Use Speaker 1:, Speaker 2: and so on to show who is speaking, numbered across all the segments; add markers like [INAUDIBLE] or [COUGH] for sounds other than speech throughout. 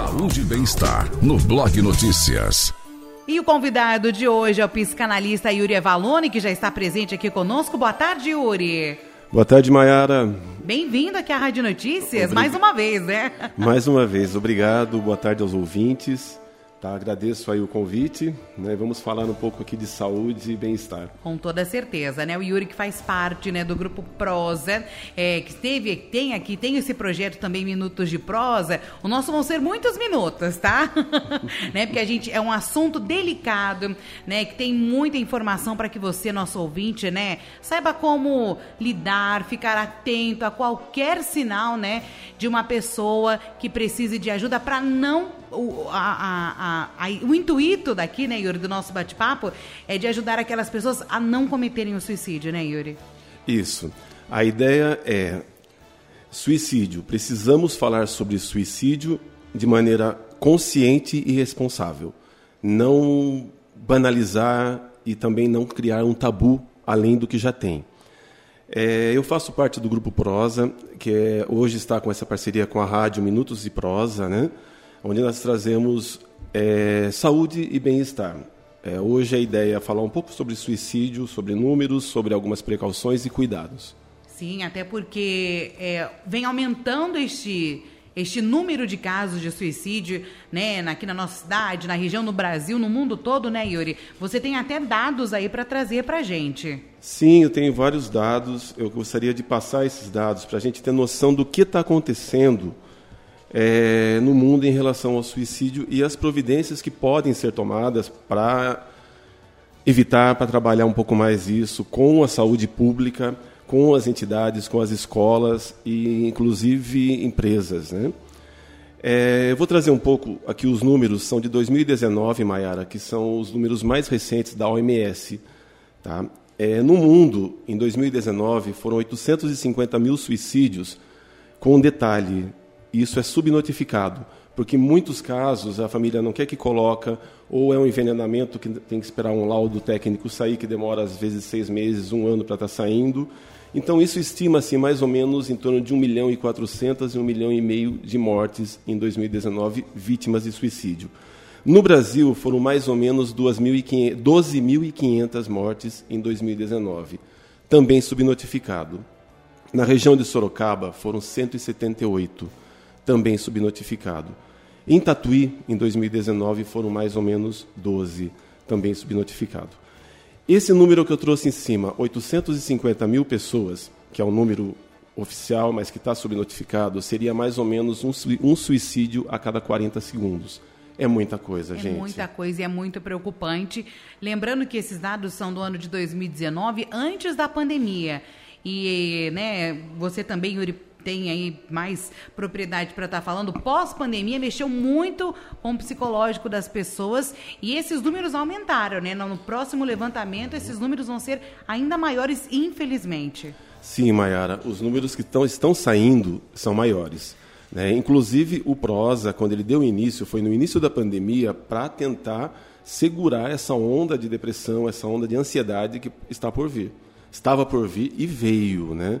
Speaker 1: Saúde e bem-estar no Blog Notícias.
Speaker 2: E o convidado de hoje é o psicanalista Yuri Evalone, que já está presente aqui conosco. Boa tarde, Yuri.
Speaker 3: Boa tarde, Mayara.
Speaker 2: Bem-vindo aqui à Rádio Notícias, mais uma vez, né?
Speaker 3: Mais uma vez, obrigado. Boa tarde aos ouvintes. Tá, agradeço aí o convite, né? Vamos falar um pouco aqui de saúde e bem-estar.
Speaker 2: Com toda certeza, né? O Yuri que faz parte, né, do grupo Prosa, é, que teve, tem aqui, tem esse projeto também Minutos de Prosa. O nosso vão ser muitos minutos, tá? [LAUGHS] né? Porque a gente é um assunto delicado, né? Que tem muita informação para que você, nosso ouvinte, né, saiba como lidar, ficar atento a qualquer sinal, né, de uma pessoa que precise de ajuda para não o, a, a, a, o intuito daqui, né, Yuri, do nosso bate-papo, é de ajudar aquelas pessoas a não cometerem o suicídio, né, Yuri?
Speaker 3: Isso. A ideia é suicídio. Precisamos falar sobre suicídio de maneira consciente e responsável. Não banalizar e também não criar um tabu além do que já tem. É, eu faço parte do grupo Prosa, que é, hoje está com essa parceria com a rádio Minutos de Prosa, né? Onde nós trazemos é, saúde e bem-estar. É, hoje a ideia é falar um pouco sobre suicídio, sobre números, sobre algumas precauções e cuidados.
Speaker 2: Sim, até porque é, vem aumentando este, este número de casos de suicídio, né, aqui na nossa cidade, na região, no Brasil, no mundo todo, né, Yuri? Você tem até dados aí para trazer para a gente.
Speaker 3: Sim, eu tenho vários dados. Eu gostaria de passar esses dados para a gente ter noção do que está acontecendo é, no mundo em relação ao suicídio e as providências que podem ser tomadas para evitar, para trabalhar um pouco mais isso com a saúde pública, com as entidades, com as escolas e inclusive empresas, né? É, eu vou trazer um pouco aqui os números, são de 2019, Mayara, que são os números mais recentes da OMS. Tá? É, no mundo, em 2019, foram 850 mil suicídios, com um detalhe: isso é subnotificado, porque em muitos casos a família não quer que coloca, ou é um envenenamento que tem que esperar um laudo técnico sair, que demora às vezes seis meses, um ano para estar tá saindo. Então isso estima-se mais ou menos em torno de 1 milhão e 400 e 1 milhão e meio de mortes em 2019 vítimas de suicídio. No Brasil foram mais ou menos 12.500 mortes em 2019, também subnotificado. Na região de Sorocaba foram 178 também subnotificado. Em Tatuí, em 2019, foram mais ou menos 12, também subnotificado. Esse número que eu trouxe em cima, 850 mil pessoas, que é o número oficial, mas que está subnotificado, seria mais ou menos um, um suicídio a cada 40 segundos. É muita coisa,
Speaker 2: é
Speaker 3: gente.
Speaker 2: É muita coisa e é muito preocupante. Lembrando que esses dados são do ano de 2019, antes da pandemia. E, né, você também, Yuri, tem aí mais propriedade para estar tá falando, pós-pandemia mexeu muito com o psicológico das pessoas e esses números aumentaram, né? No próximo levantamento, esses números vão ser ainda maiores, infelizmente.
Speaker 3: Sim, Mayara, os números que tão, estão saindo são maiores. Né? Inclusive, o Prosa, quando ele deu início, foi no início da pandemia para tentar segurar essa onda de depressão, essa onda de ansiedade que está por vir. Estava por vir e veio, né?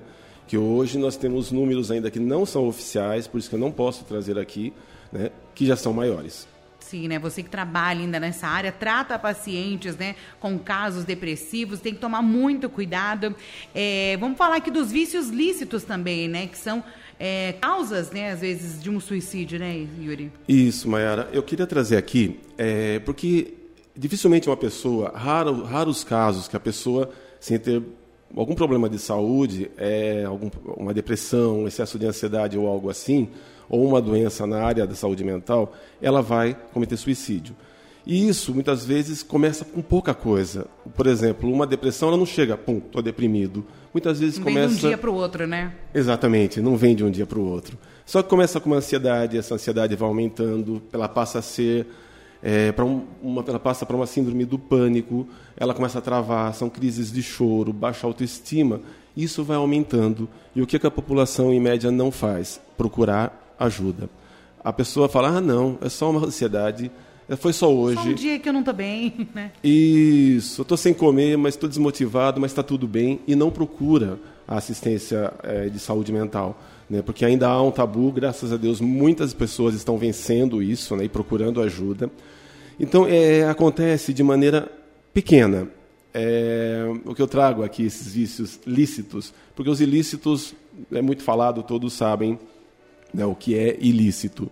Speaker 3: Que hoje nós temos números ainda que não são oficiais, por isso que eu não posso trazer aqui, né, que já são maiores.
Speaker 2: Sim, né? Você que trabalha ainda nessa área, trata pacientes, né, com casos depressivos, tem que tomar muito cuidado. É, vamos falar aqui dos vícios lícitos também, né, que são é, causas, né, às vezes, de um suicídio, né, Yuri?
Speaker 3: Isso, Mayara. Eu queria trazer aqui, é, porque dificilmente uma pessoa, raro, raros casos que a pessoa, sem ter algum problema de saúde, é, algum, uma depressão, um excesso de ansiedade ou algo assim, ou uma doença na área da saúde mental, ela vai cometer suicídio. E isso, muitas vezes, começa com pouca coisa. Por exemplo, uma depressão, ela não chega, pum, estou deprimido. Muitas vezes
Speaker 2: não
Speaker 3: começa...
Speaker 2: Vem de um dia para o outro, né?
Speaker 3: Exatamente, não vem de um dia para o outro. Só que começa com uma ansiedade, essa ansiedade vai aumentando, ela passa a ser é, um, uma, ela passa para uma síndrome do pânico, ela começa a travar, são crises de choro, baixa autoestima, isso vai aumentando. E o que, que a população, em média, não faz? Procurar ajuda. A pessoa fala, ah, não, é só uma ansiedade, Foi só hoje. Só
Speaker 2: um dia que eu não estou bem, [LAUGHS] né?
Speaker 3: Isso, eu estou sem comer, mas estou desmotivado, mas está tudo bem. E não procura a assistência é, de saúde mental. Né? Porque ainda há um tabu, graças a Deus, muitas pessoas estão vencendo isso né? e procurando ajuda. Então, é, acontece de maneira pequena. É, o que eu trago aqui, esses vícios lícitos, porque os ilícitos, é muito falado, todos sabem né, o que é ilícito.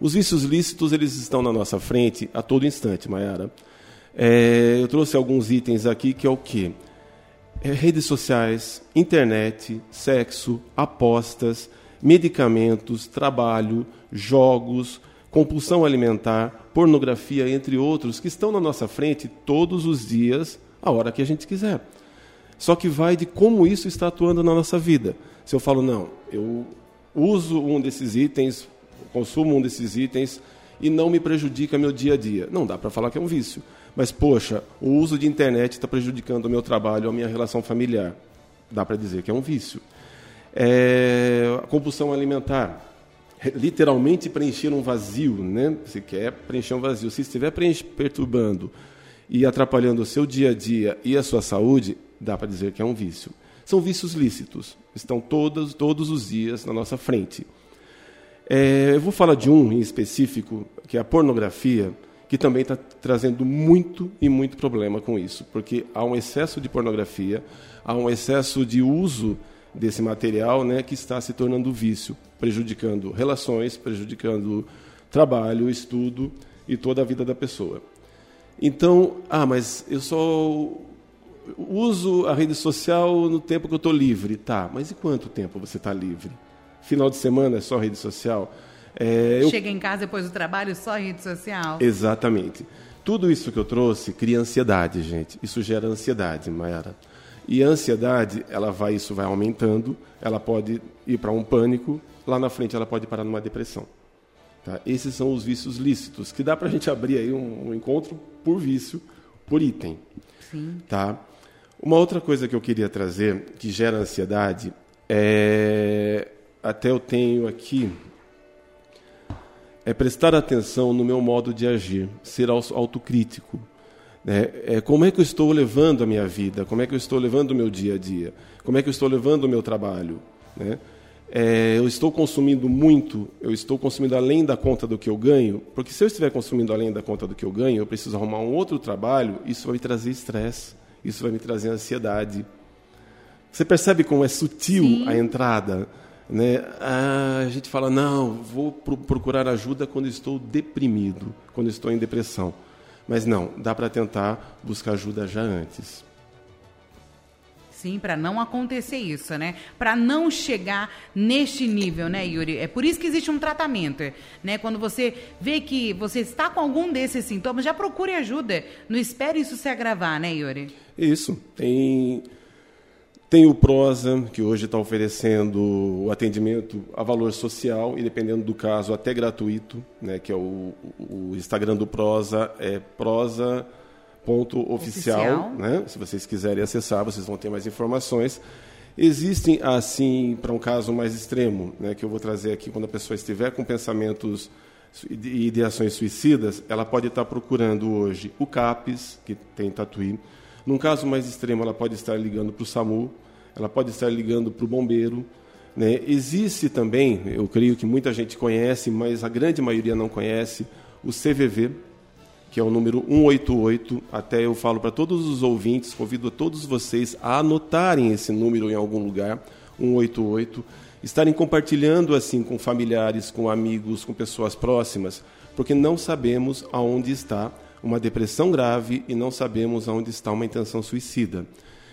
Speaker 3: Os vícios lícitos, eles estão na nossa frente a todo instante, Mayara. É, eu trouxe alguns itens aqui que é o quê? É, redes sociais, internet, sexo, apostas, medicamentos, trabalho, jogos, compulsão alimentar, pornografia, entre outros, que estão na nossa frente todos os dias, a hora que a gente quiser. Só que vai de como isso está atuando na nossa vida. Se eu falo, não, eu uso um desses itens, consumo um desses itens e não me prejudica meu dia a dia. Não dá para falar que é um vício. Mas, poxa, o uso de internet está prejudicando o meu trabalho, a minha relação familiar. Dá para dizer que é um vício. É, a compulsão alimentar. Literalmente preencher um vazio, né? Você quer preencher um vazio. Se estiver perturbando e atrapalhando o seu dia a dia e a sua saúde, dá para dizer que é um vício. São vícios lícitos, estão todos, todos os dias na nossa frente. É, eu vou falar de um em específico, que é a pornografia, que também está trazendo muito e muito problema com isso, porque há um excesso de pornografia, há um excesso de uso desse material né, que está se tornando vício, prejudicando relações, prejudicando trabalho, estudo e toda a vida da pessoa. Então, ah, mas eu só uso a rede social no tempo que eu estou livre. Tá, mas e quanto tempo você está livre? Final de semana é só rede social?
Speaker 2: É, eu... Chega em casa depois do trabalho, só rede social?
Speaker 3: Exatamente. Tudo isso que eu trouxe cria ansiedade, gente. Isso gera ansiedade, Mayara. E a ansiedade, ela vai, isso vai aumentando, ela pode ir para um pânico, lá na frente ela pode parar numa depressão. Tá? Esses são os vícios lícitos, que dá para a gente abrir aí um, um, encontro por vício, por item.
Speaker 2: Sim.
Speaker 3: Tá? Uma outra coisa que eu queria trazer, que gera ansiedade, é... até eu tenho aqui, é prestar atenção no meu modo de agir, ser autocrítico. Né? É, como é que eu estou levando a minha vida? Como é que eu estou levando o meu dia a dia? Como é que eu estou levando o meu trabalho? Né? É, eu estou consumindo muito, eu estou consumindo além da conta do que eu ganho, porque se eu estiver consumindo além da conta do que eu ganho, eu preciso arrumar um outro trabalho, isso vai me trazer estresse isso vai me trazer ansiedade. Você percebe como é sutil Sim. a entrada? Né? Ah, a gente fala, não, vou procurar ajuda quando estou deprimido, quando estou em depressão. Mas não, dá para tentar buscar ajuda já antes.
Speaker 2: Sim, para não acontecer isso, né? Para não chegar neste nível, né, Yuri? É por isso que existe um tratamento, né? Quando você vê que você está com algum desses sintomas, já procure ajuda. Não espere isso se agravar, né, Yuri?
Speaker 3: Isso. Tem, tem o Prosa, que hoje está oferecendo o atendimento a valor social e, dependendo do caso, até gratuito, né, que é o, o Instagram do Prosa, é prosa ponto oficial, oficial. Né? se vocês quiserem acessar, vocês vão ter mais informações. Existem, assim, para um caso mais extremo, né, que eu vou trazer aqui, quando a pessoa estiver com pensamentos e ideações suicidas, ela pode estar procurando hoje o CAPES, que tem Tatuí, num caso mais extremo, ela pode estar ligando para o SAMU, ela pode estar ligando para o bombeiro. Né? Existe também, eu creio que muita gente conhece, mas a grande maioria não conhece, o CVV, que é o número 188. Até eu falo para todos os ouvintes, convido a todos vocês a anotarem esse número em algum lugar, 188, estarem compartilhando assim com familiares, com amigos, com pessoas próximas, porque não sabemos aonde está uma depressão grave e não sabemos onde está uma intenção suicida.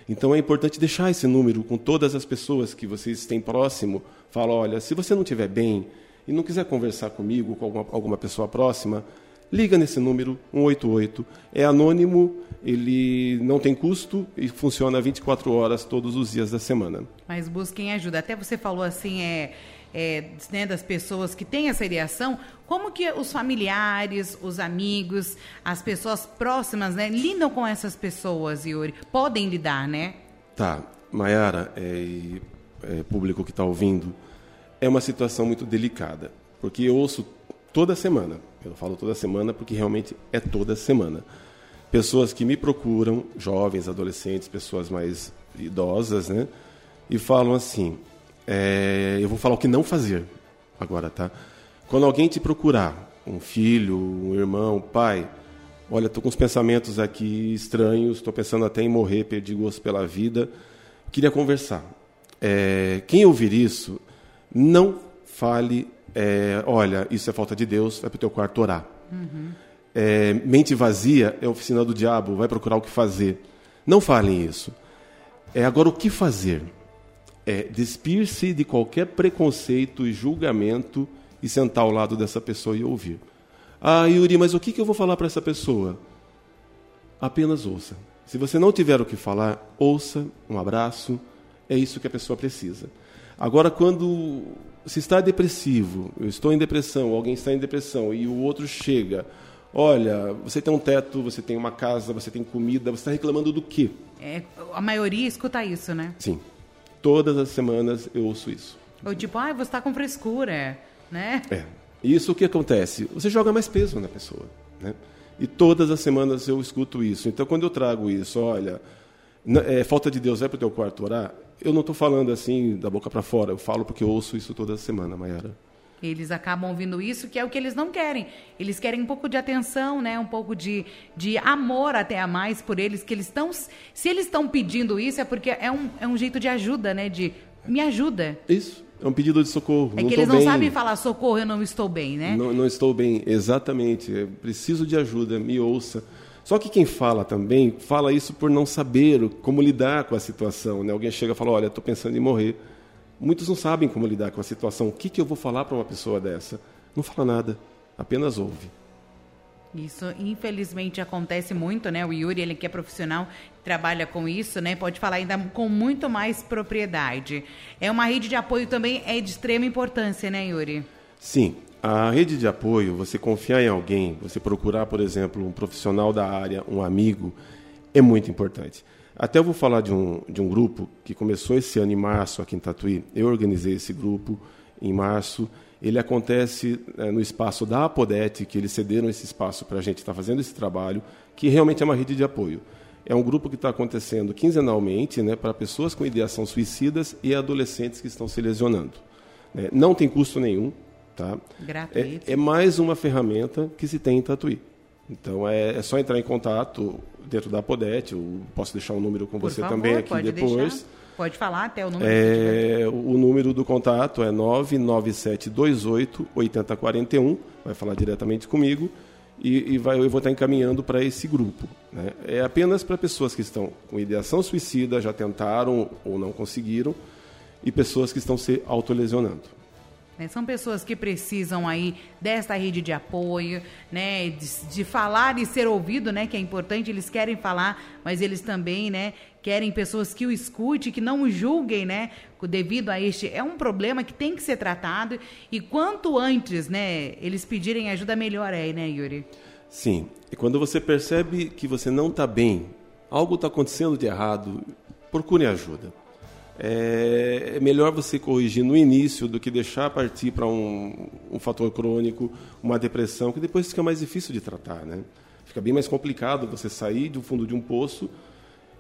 Speaker 3: Então é importante deixar esse número com todas as pessoas que vocês têm próximo. Fala, olha, se você não estiver bem e não quiser conversar comigo, com alguma, alguma pessoa próxima, liga nesse número 188. É anônimo, ele não tem custo e funciona 24 horas todos os dias da semana.
Speaker 2: Mas busquem ajuda. Até você falou assim, é é, né, das pessoas que têm essa ideação, como que os familiares, os amigos, as pessoas próximas, né, lidam com essas pessoas, Yuri? Podem lidar, né?
Speaker 3: Tá. Mayara, é, é, público que está ouvindo, é uma situação muito delicada, porque eu ouço toda semana. Eu falo toda semana porque realmente é toda semana. Pessoas que me procuram, jovens, adolescentes, pessoas mais idosas, né? E falam assim: é, eu vou falar o que não fazer agora, tá? Quando alguém te procurar, um filho, um irmão, um pai, olha, estou com uns pensamentos aqui estranhos, estou pensando até em morrer, perdi gosto pela vida, queria conversar. É, quem ouvir isso, não fale, é, olha, isso é falta de Deus, vai para o teu quarto orar. Uhum. É, mente vazia é oficina do diabo, vai procurar o que fazer. Não falem isso. É agora o que fazer? É despir-se de qualquer preconceito e julgamento e sentar ao lado dessa pessoa e ouvir. Ah, Yuri, mas o que, que eu vou falar para essa pessoa? Apenas ouça. Se você não tiver o que falar, ouça, um abraço, é isso que a pessoa precisa. Agora, quando se está depressivo, eu estou em depressão, alguém está em depressão e o outro chega, olha, você tem um teto, você tem uma casa, você tem comida, você está reclamando do quê?
Speaker 2: É, a maioria escuta isso, né?
Speaker 3: Sim. Todas as semanas eu ouço isso.
Speaker 2: Ou tipo, ah, você está com frescura, né?
Speaker 3: É. Isso o que acontece? Você joga mais peso na pessoa, né? E todas as semanas eu escuto isso. Então, quando eu trago isso, olha, é, falta de Deus, vai para o teu quarto orar, eu não estou falando assim da boca para fora, eu falo porque eu ouço isso toda semana, Mayara.
Speaker 2: Eles acabam ouvindo isso, que é o que eles não querem. Eles querem um pouco de atenção, né? Um pouco de, de amor até a mais por eles, que eles estão... Se eles estão pedindo isso, é porque é um, é um jeito de ajuda, né? De me ajuda.
Speaker 3: Isso. É um pedido de socorro.
Speaker 2: É não que eles não bem. sabem falar socorro, eu não estou bem, né?
Speaker 3: Não, não estou bem, exatamente. Eu preciso de ajuda, me ouça. Só que quem fala também, fala isso por não saber como lidar com a situação. Né? Alguém chega e fala, olha, estou pensando em morrer. Muitos não sabem como lidar com a situação. O que, que eu vou falar para uma pessoa dessa? Não fala nada, apenas ouve.
Speaker 2: Isso, infelizmente, acontece muito, né? O Yuri, ele que é profissional, trabalha com isso, né? Pode falar ainda com muito mais propriedade. É uma rede de apoio também é de extrema importância, né, Yuri?
Speaker 3: Sim. A rede de apoio, você confiar em alguém, você procurar, por exemplo, um profissional da área, um amigo, é muito importante. Até eu vou falar de um, de um grupo que começou esse ano em março aqui em Tatuí. Eu organizei esse grupo em março. Ele acontece é, no espaço da Apodete, que eles cederam esse espaço para a gente estar tá fazendo esse trabalho, que realmente é uma rede de apoio. É um grupo que está acontecendo quinzenalmente né, para pessoas com ideação suicidas e adolescentes que estão se lesionando. É, não tem custo nenhum. Tá?
Speaker 2: Gratuito.
Speaker 3: É, é, mais uma ferramenta que se tem em Tatuí. Então é, é só entrar em contato dentro da Podete, eu posso deixar o um número com
Speaker 2: Por
Speaker 3: você
Speaker 2: favor,
Speaker 3: também aqui depois.
Speaker 2: Deixar. Pode falar até o número.
Speaker 3: É, o número do contato é 99728 8041. Vai falar diretamente comigo e, e vai, eu vou estar encaminhando para esse grupo. Né? É apenas para pessoas que estão com ideação suicida, já tentaram ou não conseguiram, e pessoas que estão se autolesionando.
Speaker 2: Né? São pessoas que precisam aí desta rede de apoio, né? De, de, falar e ser ouvido, né? Que é importante. Eles querem falar, mas eles também, né? Querem pessoas que o escutem, que não o julguem, né? Devido a este é um problema que tem que ser tratado e quanto antes, né? Eles pedirem ajuda melhor é, né, Yuri?
Speaker 3: Sim. E quando você percebe que você não está bem, algo está acontecendo de errado, procure ajuda é, é melhor você corrigir no início do que deixar partir para um, um fator crônico, uma depressão, que depois fica mais difícil de tratar, né? Fica bem mais complicado você sair do fundo de um poço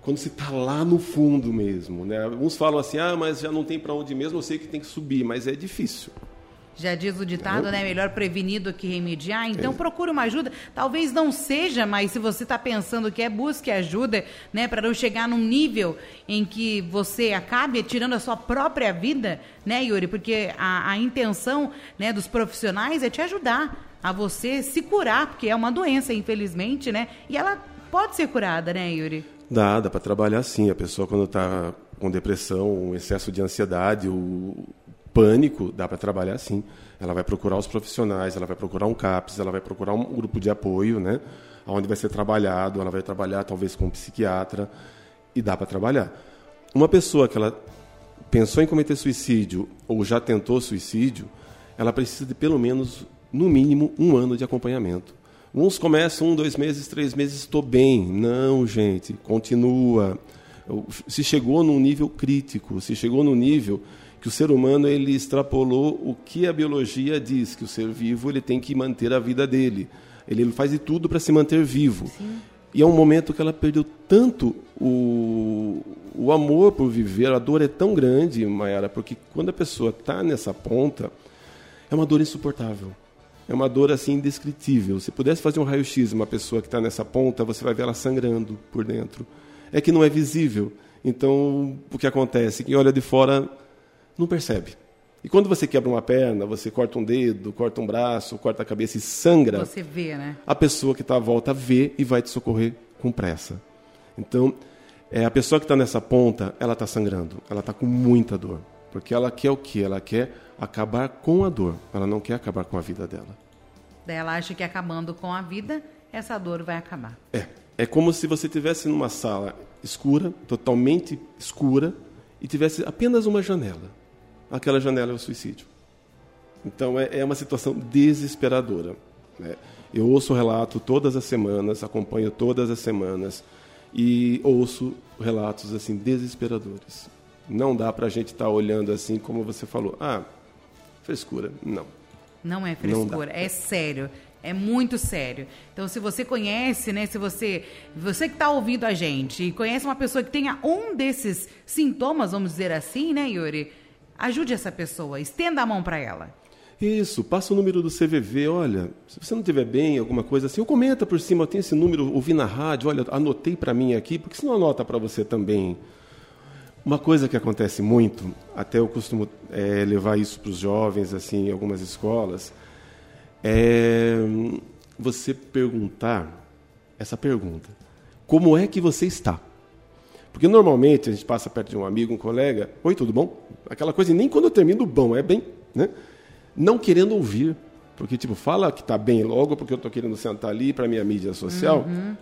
Speaker 3: quando você está lá no fundo mesmo, né? Alguns falam assim, ah, mas já não tem para onde mesmo, eu sei que tem que subir, mas é difícil.
Speaker 2: Já diz o ditado, né? Melhor prevenir do que remediar. Então é. procure uma ajuda. Talvez não seja, mas se você está pensando que é, busque ajuda, né? Para não chegar num nível em que você acabe tirando a sua própria vida, né, Yuri? Porque a, a intenção né, dos profissionais é te ajudar a você se curar, porque é uma doença, infelizmente, né? E ela pode ser curada, né, Yuri?
Speaker 3: Dá, dá para trabalhar sim. A pessoa quando está com depressão, um excesso de ansiedade, o pânico, dá para trabalhar sim. Ela vai procurar os profissionais, ela vai procurar um CAPS, ela vai procurar um grupo de apoio, né? Onde vai ser trabalhado, ela vai trabalhar talvez com um psiquiatra e dá para trabalhar. Uma pessoa que ela pensou em cometer suicídio ou já tentou suicídio, ela precisa de pelo menos, no mínimo, um ano de acompanhamento. Uns começam um, dois meses, três meses, estou bem. Não, gente, continua. Se chegou num nível crítico, se chegou num nível que o ser humano ele extrapolou o que a biologia diz, que o ser vivo ele tem que manter a vida dele. Ele faz de tudo para se manter vivo. Sim. E é um momento que ela perdeu tanto o, o amor por viver, a dor é tão grande, Mayara, porque quando a pessoa está nessa ponta, é uma dor insuportável. É uma dor assim indescritível. Se pudesse fazer um raio-x uma pessoa que está nessa ponta, você vai ver ela sangrando por dentro. É que não é visível. Então, o que acontece? Quem olha de fora não percebe. E quando você quebra uma perna, você corta um dedo, corta um braço, corta a cabeça e sangra.
Speaker 2: Você vê, né?
Speaker 3: A pessoa que está à volta vê e vai te socorrer com pressa. Então, é, a pessoa que está nessa ponta, ela está sangrando, ela está com muita dor. Porque ela quer o quê? Ela quer acabar com a dor, ela não quer acabar com a vida dela.
Speaker 2: Daí ela acha que acabando com a vida, essa dor vai acabar.
Speaker 3: É. É como se você estivesse numa sala escura, totalmente escura, e tivesse apenas uma janela aquela janela é o suicídio. Então é, é uma situação desesperadora. Né? Eu ouço o relato todas as semanas, acompanho todas as semanas e ouço relatos assim desesperadores. Não dá para a gente estar tá olhando assim como você falou, ah, frescura. Não.
Speaker 2: Não é frescura, Não é sério. É muito sério. Então, se você conhece, né? Se você, você que está ouvindo a gente e conhece uma pessoa que tenha um desses sintomas, vamos dizer assim, né, Yuri? Ajude essa pessoa, estenda a mão para ela.
Speaker 3: Isso, passa o número do CVV, olha, se você não estiver bem, alguma coisa assim, ou comenta por cima, eu tenho esse número, ouvi na rádio, olha, anotei para mim aqui, porque se não anota para você também. Uma coisa que acontece muito, até eu costumo é, levar isso para os jovens, assim, em algumas escolas, é você perguntar essa pergunta: como é que você está? Porque normalmente a gente passa perto de um amigo, um colega, oi, tudo bom? Aquela coisa, e nem quando eu termino bom, é bem, né? Não querendo ouvir. Porque, tipo, fala que está bem logo, porque eu estou querendo sentar ali para minha mídia social, uhum.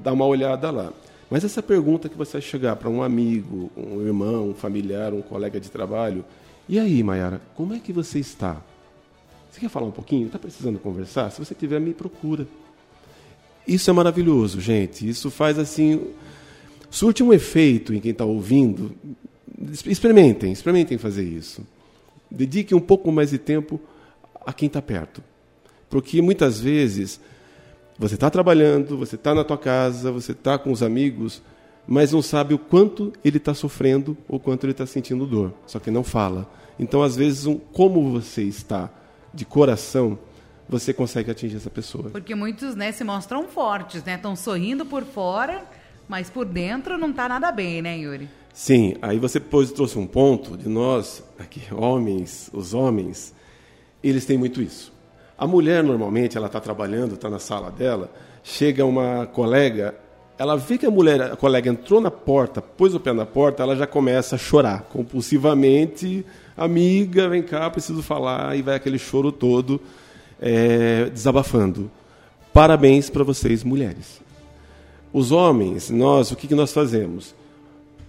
Speaker 3: dá uma olhada lá. Mas essa pergunta que você chegar para um amigo, um irmão, um familiar, um colega de trabalho, e aí, Mayara, como é que você está? Você quer falar um pouquinho? Está precisando conversar? Se você tiver, me procura. Isso é maravilhoso, gente. Isso faz assim surte um efeito em quem está ouvindo, experimentem, experimentem fazer isso. Dedique um pouco mais de tempo a quem está perto. Porque muitas vezes você está trabalhando, você está na tua casa, você está com os amigos, mas não sabe o quanto ele está sofrendo ou quanto ele está sentindo dor. Só que não fala. Então, às vezes, um, como você está de coração, você consegue atingir essa pessoa.
Speaker 2: Porque muitos né, se mostram fortes, né? Estão sorrindo por fora, mas por dentro não está nada bem, né, Yuri?
Speaker 3: Sim, aí você depois trouxe um ponto de nós, aqui, homens, os homens, eles têm muito isso. A mulher, normalmente, ela está trabalhando, está na sala dela, chega uma colega, ela vê que a mulher, a colega entrou na porta, pôs o pé na porta, ela já começa a chorar compulsivamente. Amiga, vem cá, preciso falar, e vai aquele choro todo é, desabafando. Parabéns para vocês, mulheres. Os homens, nós, o que, que nós fazemos?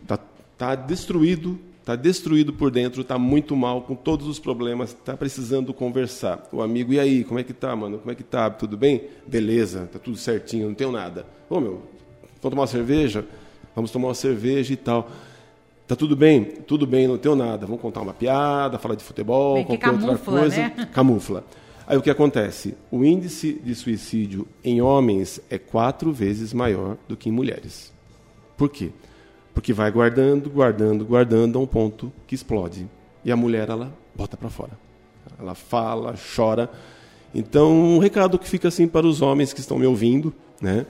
Speaker 3: Está tá destruído, está destruído por dentro, está muito mal, com todos os problemas, está precisando conversar. O amigo, e aí, como é que tá, mano? Como é que tá? Tudo bem? Beleza, tá tudo certinho, não tenho nada. Ô, meu, vamos tomar uma cerveja? Vamos tomar uma cerveja e tal. Tá tudo bem? Tudo bem, não tenho nada. Vamos contar uma piada, falar de futebol, qualquer camufla, outra coisa. Né? Camufla. Aí o que acontece? O índice de suicídio em homens é quatro vezes maior do que em mulheres. Por quê? Porque vai guardando, guardando, guardando a um ponto que explode. E a mulher, ela bota para fora. Ela fala, chora. Então, um recado que fica assim para os homens que estão me ouvindo, né?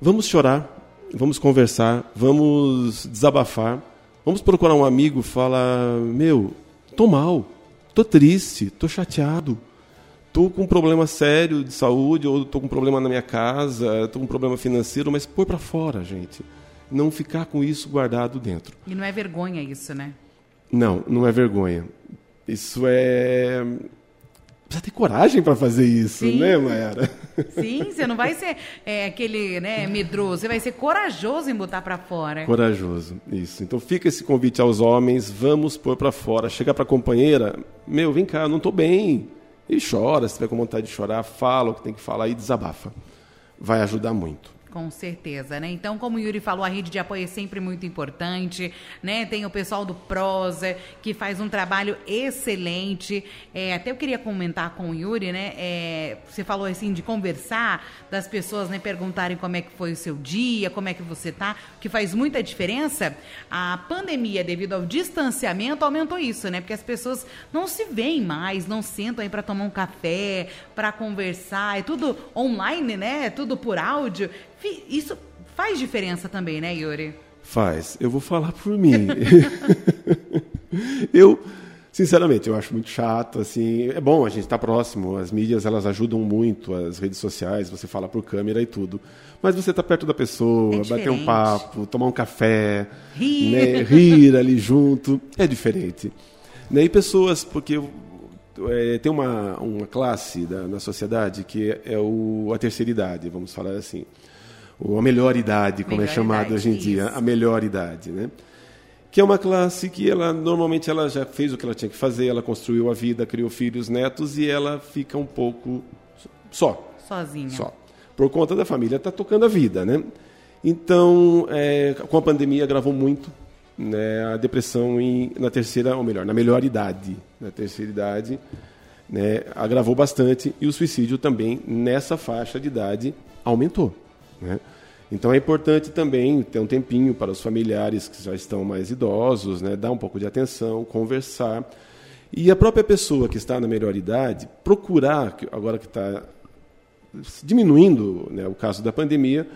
Speaker 3: Vamos chorar, vamos conversar, vamos desabafar, vamos procurar um amigo, fala, meu, tô mal, tô triste, tô chateado estou com um problema sério de saúde, ou estou com um problema na minha casa, estou com um problema financeiro, mas pôr para fora, gente. Não ficar com isso guardado dentro.
Speaker 2: E não é vergonha isso, né?
Speaker 3: Não, não é vergonha. Isso é. Precisa ter coragem para fazer isso, Sim. né, Mayara?
Speaker 2: Sim, [LAUGHS] você não vai ser é, aquele né, medroso, você vai ser corajoso em botar para fora.
Speaker 3: Corajoso, isso. Então fica esse convite aos homens, vamos pôr para fora. Chegar para a companheira, meu, vem cá, não estou bem. E chora, se tiver com vontade de chorar, fala o que tem que falar e desabafa. Vai ajudar muito.
Speaker 2: Com certeza, né? Então, como o Yuri falou, a rede de apoio é sempre muito importante, né? Tem o pessoal do Prosa, que faz um trabalho excelente. É, até eu queria comentar com o Yuri, né? É, você falou assim de conversar, das pessoas né, perguntarem como é que foi o seu dia, como é que você tá, que faz muita diferença. A pandemia, devido ao distanciamento, aumentou isso, né? Porque as pessoas não se veem mais, não sentam aí para tomar um café, para conversar, é tudo online, né? É tudo por áudio. Isso faz diferença também, né, Yuri?
Speaker 3: Faz. Eu vou falar por mim. [LAUGHS] eu, sinceramente, eu acho muito chato, assim. É bom a gente estar tá próximo, as mídias elas ajudam muito, as redes sociais, você fala por câmera e tudo. Mas você está perto da pessoa, é bater um papo, tomar um café, rir, né, rir ali junto, é diferente. Né? E pessoas, porque é, tem uma, uma classe da, na sociedade que é, é o, a terceira idade, vamos falar assim ou a melhor idade, como é melhor é chamado hoje em isso. dia, a melhor idade, né? Que é uma classe que ela normalmente ela já fez o que ela tinha que fazer, ela construiu a vida, criou filhos, netos e ela fica um pouco só,
Speaker 2: sozinha,
Speaker 3: só, por conta da família está tocando a vida, né? Então, é, com a pandemia agravou muito né, a depressão em, na terceira, ou melhor, na melhor idade, na terceira idade, né, agravou bastante e o suicídio também nessa faixa de idade aumentou. Né? Então é importante também ter um tempinho para os familiares que já estão mais idosos, né? dar um pouco de atenção, conversar. E a própria pessoa que está na melhor idade, procurar, agora que está diminuindo né, o caso da pandemia,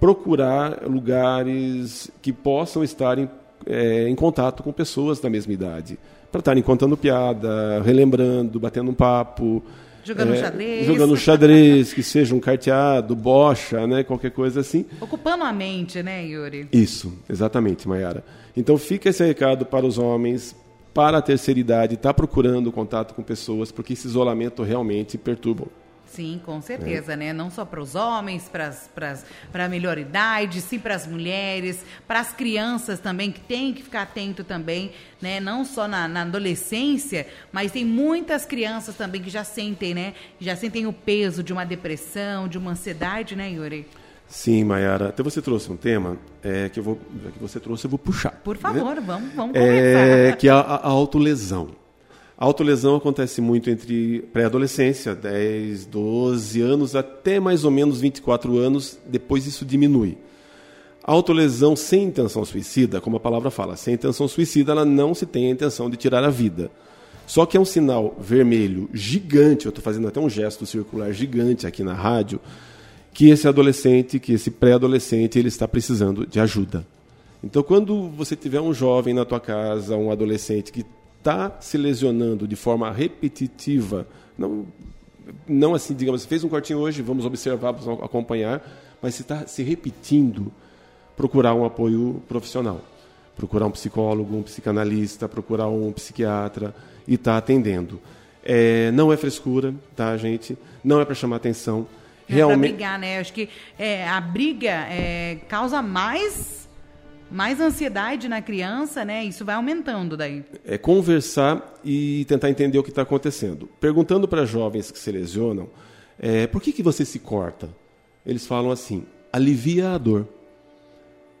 Speaker 3: procurar lugares que possam estar em, é, em contato com pessoas da mesma idade. Para estarem contando piada, relembrando, batendo um papo,
Speaker 2: Jogando é, xadrez.
Speaker 3: Jogando xadrez, que seja um carteado, bocha, né, qualquer coisa assim.
Speaker 2: Ocupando a mente, né, Yuri?
Speaker 3: Isso, exatamente, Mayara. Então fica esse recado para os homens, para a terceira idade, estar tá procurando contato com pessoas, porque esse isolamento realmente perturba.
Speaker 2: Sim, com certeza, é. né? Não só para os homens, para a melhor idade, sim para as mulheres, para as crianças também, que tem que ficar atento também, né? Não só na, na, adolescência, mas tem muitas crianças também que já sentem, né? Já sentem o peso de uma depressão, de uma ansiedade, né, Yuri?
Speaker 3: Sim, Mayara. Até você trouxe um tema é, que eu vou, que você trouxe, eu vou puxar.
Speaker 2: Por favor,
Speaker 3: né?
Speaker 2: vamos, vamos é,
Speaker 3: conversar. Que é a, a autolesão. A autolesão acontece muito entre pré-adolescência, 10, 12 anos, até mais ou menos 24 anos, depois isso diminui. A autolesão sem intenção suicida, como a palavra fala, sem intenção suicida, ela não se tem a intenção de tirar a vida. Só que é um sinal vermelho gigante, eu estou fazendo até um gesto circular gigante aqui na rádio, que esse adolescente, que esse pré-adolescente, ele está precisando de ajuda. Então, quando você tiver um jovem na tua casa, um adolescente que está se lesionando de forma repetitiva, não, não assim, digamos, fez um cortinho hoje, vamos observar, vamos acompanhar, mas se está se repetindo, procurar um apoio profissional. Procurar um psicólogo, um psicanalista, procurar um psiquiatra e estar tá atendendo. É, não é frescura, tá, gente? Não é para chamar atenção.
Speaker 2: É Realmente... para brigar, né? Acho que é, a briga é, causa mais mais ansiedade na criança, né? Isso vai aumentando daí.
Speaker 3: É conversar e tentar entender o que está acontecendo. Perguntando para jovens que se lesionam, é, por que, que você se corta? Eles falam assim, alivia a dor.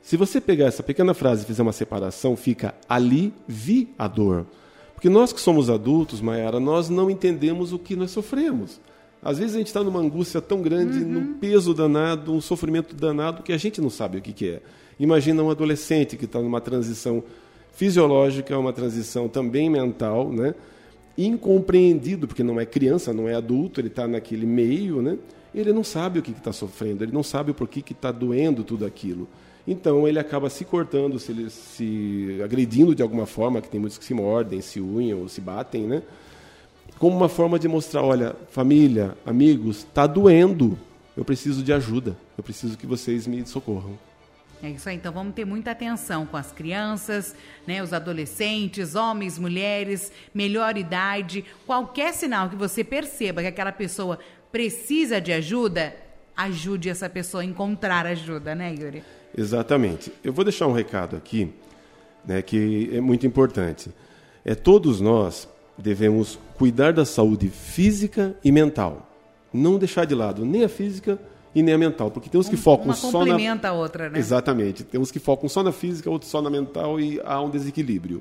Speaker 3: Se você pegar essa pequena frase e fizer uma separação, fica aliviador. Porque nós que somos adultos, Mayara, nós não entendemos o que nós sofremos. Às vezes a gente está numa angústia tão grande, uhum. num peso danado, um sofrimento danado, que a gente não sabe o que, que é. Imagina um adolescente que está numa transição fisiológica, uma transição também mental, né? incompreendido, porque não é criança, não é adulto, ele está naquele meio, né? ele não sabe o que está sofrendo, ele não sabe porquê que está doendo tudo aquilo. Então ele acaba se cortando, se, se agredindo de alguma forma, que tem muitos que se mordem, se unham ou se batem, né? Como uma forma de mostrar, olha, família, amigos, está doendo, eu preciso de ajuda, eu preciso que vocês me socorram.
Speaker 2: É isso aí, então vamos ter muita atenção com as crianças, né, os adolescentes, homens, mulheres, melhor idade. Qualquer sinal que você perceba que aquela pessoa precisa de ajuda, ajude essa pessoa a encontrar ajuda, né, Yuri?
Speaker 3: Exatamente. Eu vou deixar um recado aqui, né, que é muito importante. É todos nós devemos cuidar da saúde física e mental. Não deixar de lado nem a física e nem a mental, porque tem uns que focam
Speaker 2: uma
Speaker 3: só na
Speaker 2: complementa a outra, né?
Speaker 3: Exatamente. Tem uns que focam só na física, outros só na mental e há um desequilíbrio.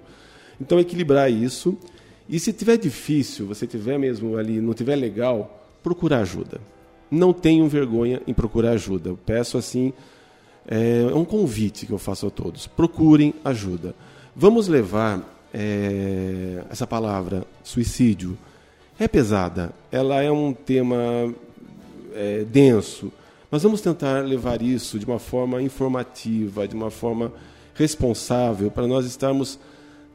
Speaker 3: Então equilibrar isso. E se tiver difícil, você tiver mesmo ali, não tiver legal, procurar ajuda. Não tenham vergonha em procurar ajuda. Eu peço assim, é, é um convite que eu faço a todos. Procurem ajuda. Vamos levar é, essa palavra suicídio. É pesada. Ela é um tema é, denso mas vamos tentar levar isso de uma forma informativa, de uma forma responsável, para nós estarmos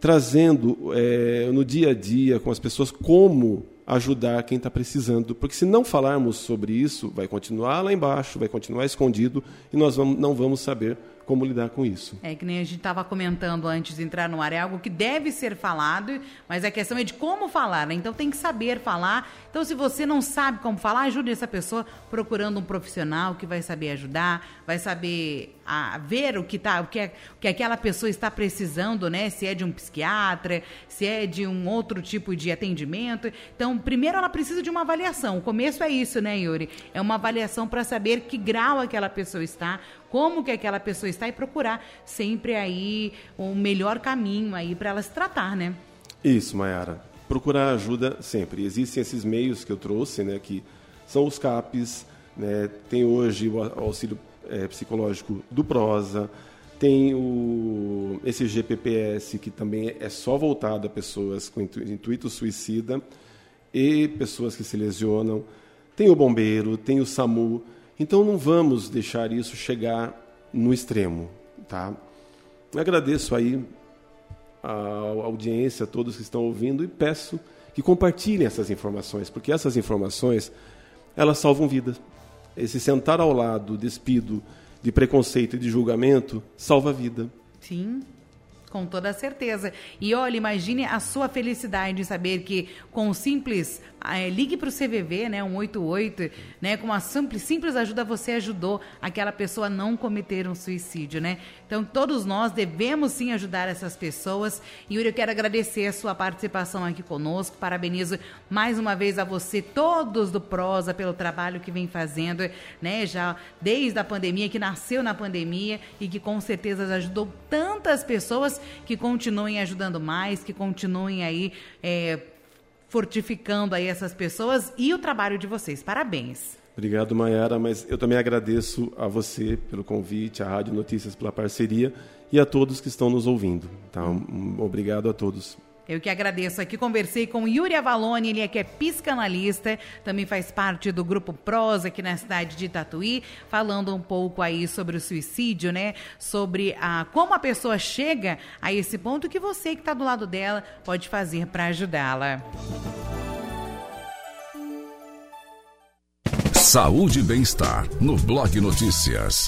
Speaker 3: trazendo é, no dia a dia com as pessoas como ajudar quem está precisando. Porque se não falarmos sobre isso, vai continuar lá embaixo, vai continuar escondido e nós vamos, não vamos saber como lidar com isso.
Speaker 2: É que nem a gente estava comentando antes de entrar no ar, é algo que deve ser falado, mas a questão é de como falar, né? Então tem que saber falar. Então, se você não sabe como falar, ajude essa pessoa procurando um profissional que vai saber ajudar, vai saber a, ver o que, tá, o, que é, o que aquela pessoa está precisando, né? Se é de um psiquiatra, se é de um outro tipo de atendimento. Então, primeiro ela precisa de uma avaliação. O começo é isso, né, Yuri? É uma avaliação para saber que grau aquela pessoa está, como que aquela pessoa está e procurar sempre aí o melhor caminho aí para ela se tratar, né?
Speaker 3: Isso, Mayara. Procurar ajuda sempre. Existem esses meios que eu trouxe, né, que são os CAPs, né, tem hoje o auxílio é, psicológico do Prosa, tem o, esse GPPS, que também é só voltado a pessoas com intuito suicida e pessoas que se lesionam. Tem o bombeiro, tem o SAMU. Então não vamos deixar isso chegar no extremo, tá? Agradeço aí a audiência, a todos que estão ouvindo e peço que compartilhem essas informações, porque essas informações elas salvam vidas. Esse sentar ao lado, despido de preconceito e de julgamento, salva a vida.
Speaker 2: Sim. Com toda certeza. E olha, imagine a sua felicidade de saber que com simples é, ligue para o CVV, né, 188, né, com uma simples, simples ajuda você ajudou aquela pessoa a não cometer um suicídio, né? Então todos nós devemos sim ajudar essas pessoas. Yuri, eu quero agradecer a sua participação aqui conosco. Parabenizo mais uma vez a você, todos do Prosa, pelo trabalho que vem fazendo, né, já desde a pandemia, que nasceu na pandemia e que com certeza ajudou tantas pessoas que continuem ajudando mais, que continuem aí é, fortificando aí essas pessoas e o trabalho de vocês. Parabéns.
Speaker 3: Obrigado, Mayara, mas eu também agradeço a você pelo convite, a Rádio Notícias pela parceria e a todos que estão nos ouvindo. Tá? Obrigado a todos.
Speaker 2: Eu que agradeço aqui, conversei com Yuri Avalone, ele é que é psicanalista, também faz parte do grupo Prosa aqui na cidade de Tatuí, falando um pouco aí sobre o suicídio, né? Sobre a, como a pessoa chega a esse ponto que você que está do lado dela pode fazer para ajudá-la.
Speaker 1: Saúde e bem-estar no Blog Notícias.